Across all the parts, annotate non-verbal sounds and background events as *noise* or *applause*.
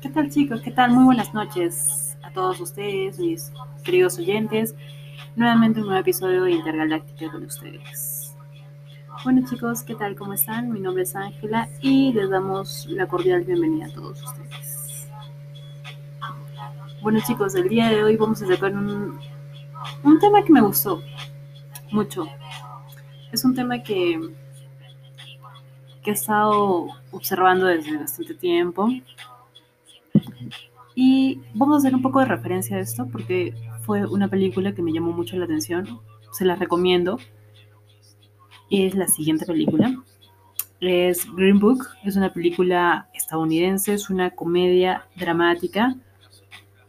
¿Qué tal chicos? ¿Qué tal? Muy buenas noches a todos ustedes, mis queridos oyentes. Nuevamente un nuevo episodio de Intergaláctica con ustedes. Bueno chicos, ¿qué tal? ¿Cómo están? Mi nombre es Ángela y les damos la cordial bienvenida a todos ustedes. Bueno chicos, el día de hoy vamos a sacar un, tema que me gustó mucho. Es un tema que, que he estado observando desde bastante tiempo y vamos a hacer un poco de referencia a esto porque fue una película que me llamó mucho la atención. Se la recomiendo. Es la siguiente película. Es Green Book. Es una película estadounidense. Es una comedia dramática.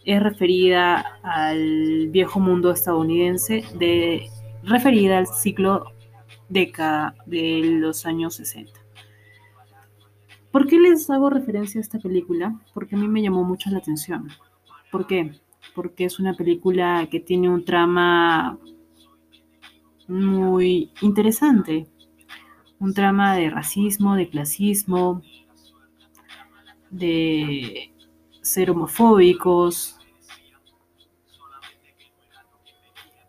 Es referida al viejo mundo estadounidense, de, referida al ciclo década de los años 60. ¿Por qué les hago referencia a esta película? Porque a mí me llamó mucho la atención. ¿Por qué? Porque es una película que tiene un trama muy interesante. Un trama de racismo, de clasismo, de ser homofóbicos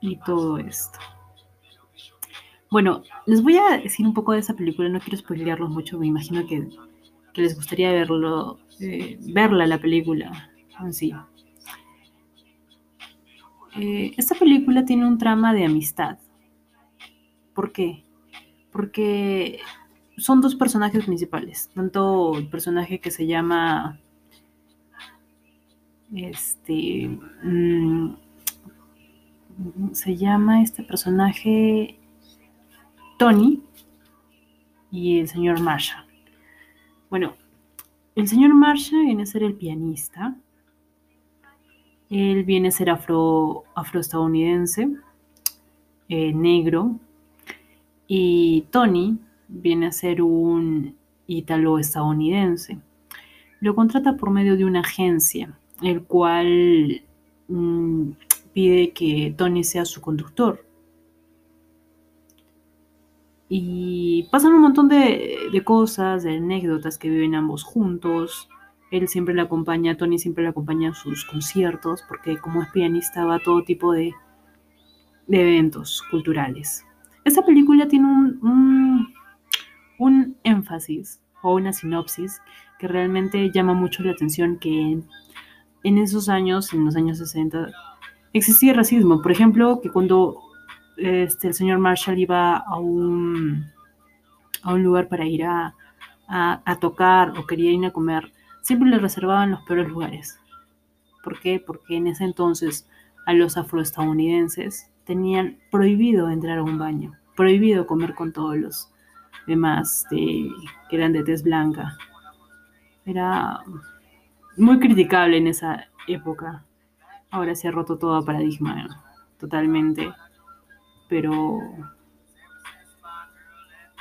y todo esto. Bueno, les voy a decir un poco de esa película, no quiero spoilearlos mucho, me imagino que que les gustaría verlo, eh, verla la película en sí. Eh, esta película tiene un trama de amistad. ¿Por qué? Porque son dos personajes principales. Tanto el personaje que se llama. Este. Mm, se llama este personaje Tony y el señor Marshall. Bueno, el señor Marshall viene a ser el pianista. Él viene a ser afro, afroestadounidense, eh, negro. Y Tony viene a ser un ítalo-estadounidense. Lo contrata por medio de una agencia, el cual mm, pide que Tony sea su conductor. Y pasan un montón de, de, cosas, de anécdotas que viven ambos juntos. Él siempre le acompaña, Tony siempre le acompaña a sus conciertos, porque como es pianista va a todo tipo de, de eventos culturales. Esta película tiene un, un, un, énfasis o una sinopsis que realmente llama mucho la atención que en esos años, en los años 60, existía racismo. Por ejemplo, que cuando este, el señor Marshall iba a un, a un lugar para ir a, a, tocar o quería ir a comer, siempre le reservaban los peores lugares. ¿Por qué? Porque en ese entonces a los afroestadounidenses tenían prohibido entrar a un baño, prohibido comer con todos los demás de, que eran de tez blanca. Era muy criticable en esa época. Ahora se ha roto todo paradigma totalmente pero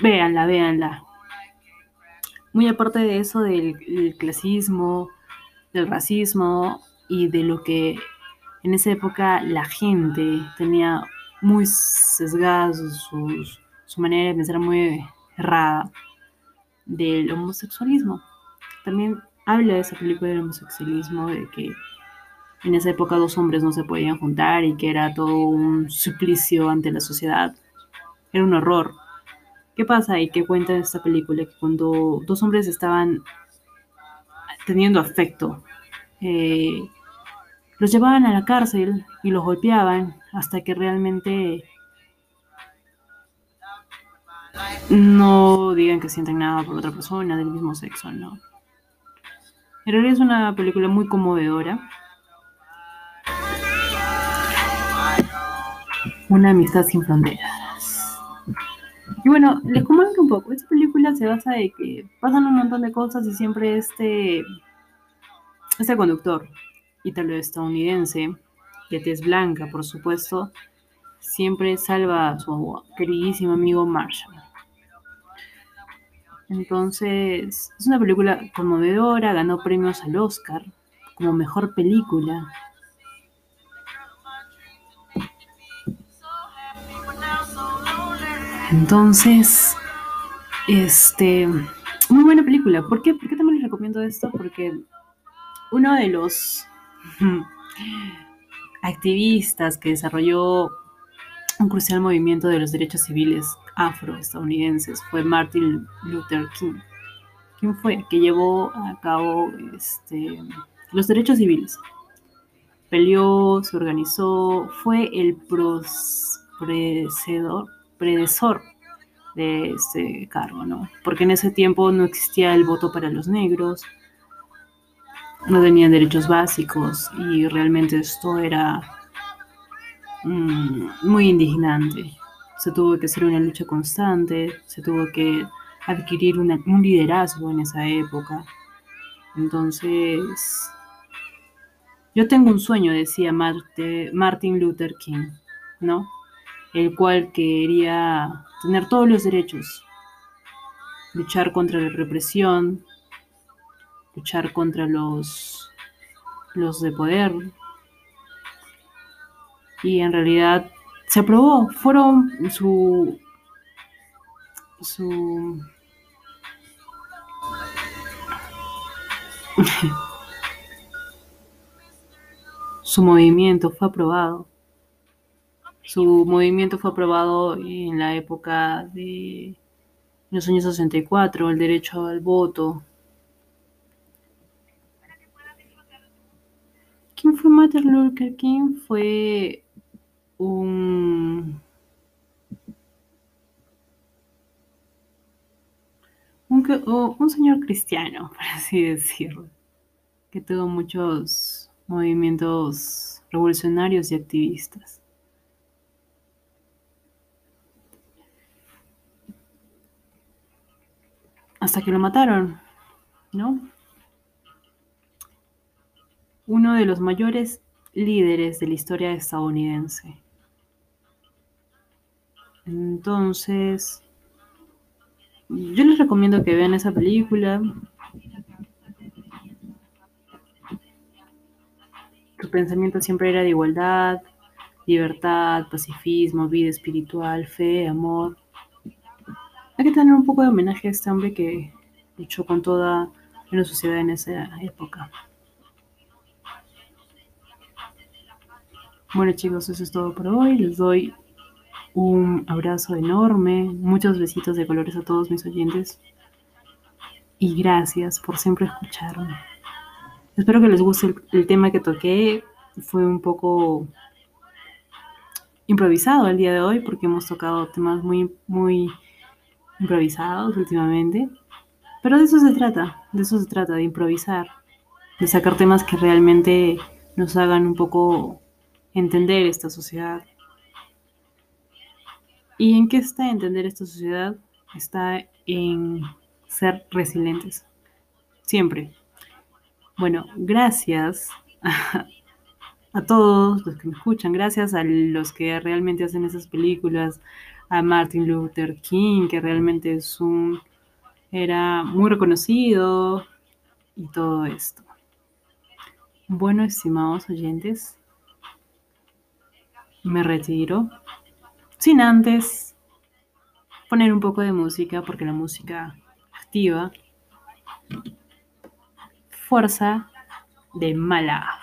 véanla, véanla. Muy aparte de eso del clasismo, del racismo y de lo que en esa época la gente tenía muy sesgada su, su manera de pensar muy errada del homosexualismo. También habla de esa película del homosexualismo, de que en esa época dos hombres no se podían juntar y que era todo un suplicio ante la sociedad. Era un horror. ¿Qué pasa y qué cuenta esta película? Que cuando dos hombres estaban teniendo afecto, eh, los llevaban a la cárcel y los golpeaban hasta que realmente no digan que sienten nada por otra persona del mismo sexo, ¿no? En realidad es una película muy conmovedora Una amistad sin fronteras. Y bueno, les comento un poco. Esta película se basa de que pasan un montón de cosas y siempre este, este conductor italo-estadounidense, que es blanca, por supuesto, siempre salva a su queridísimo amigo Marshall. Entonces, es una película conmovedora, ganó premios al Oscar como mejor película. Entonces, este, muy buena película. ¿Por qué, ¿Por qué también les recomiendo esto? Porque uno de los activistas que desarrolló un crucial movimiento de los derechos civiles afroestadounidenses fue Martin Luther King. ¿Quién fue? Que llevó a cabo este, los derechos civiles. Peleó, se organizó, fue el predecesor de este cargo, ¿no? Porque en ese tiempo no existía el voto para los negros, no tenían derechos básicos y realmente esto era mm, muy indignante. Se tuvo que hacer una lucha constante, se tuvo que adquirir un liderazgo en esa época. Entonces, yo tengo un sueño, decía Martin Luther King, ¿no? El cual quería tener todos los derechos, luchar contra la represión, luchar contra los, los de poder. Y en realidad se aprobó, fueron su, su *laughs* su movimiento fue aprobado. Su movimiento fue aprobado en la época de los años 64, el derecho al voto. ¿Quién fue Martin Luther King? Fue un, un, señor cristiano, *laughs* por así decirlo, que tuvo muchos movimientos revolucionarios y activistas. Hasta que lo mataron, ¿no? Uno de los mayores líderes de la historia estadounidense. Entonces, yo les recomiendo que vean esa película. Su pensamiento siempre era de igualdad, libertad, pacifismo, vida espiritual, fe, amor. Hay que tener un poco de homenaje a este hombre que luchó con toda la sociedad en esa época. Bueno chicos, eso es todo por hoy. Les doy un abrazo enorme, muchos besitos de colores a todos mis oyentes y gracias por siempre escucharme. Espero que les guste el, tema que toqué. Fue un poco improvisado el día de hoy porque hemos tocado temas muy, muy improvisados últimamente. Pero de eso se trata, de eso se trata, de improvisar, de sacar temas que realmente nos hagan un poco entender esta sociedad. ¿Y en qué está entender esta sociedad? Está en ser resilientes. Siempre. Bueno, gracias a, todos los que me escuchan, gracias a los que realmente hacen esas películas, a Martin Luther King, que realmente es un era muy reconocido y todo esto. Bueno, estimados oyentes, me retiro sin antes poner un poco de música porque la música activa fuerza de mala.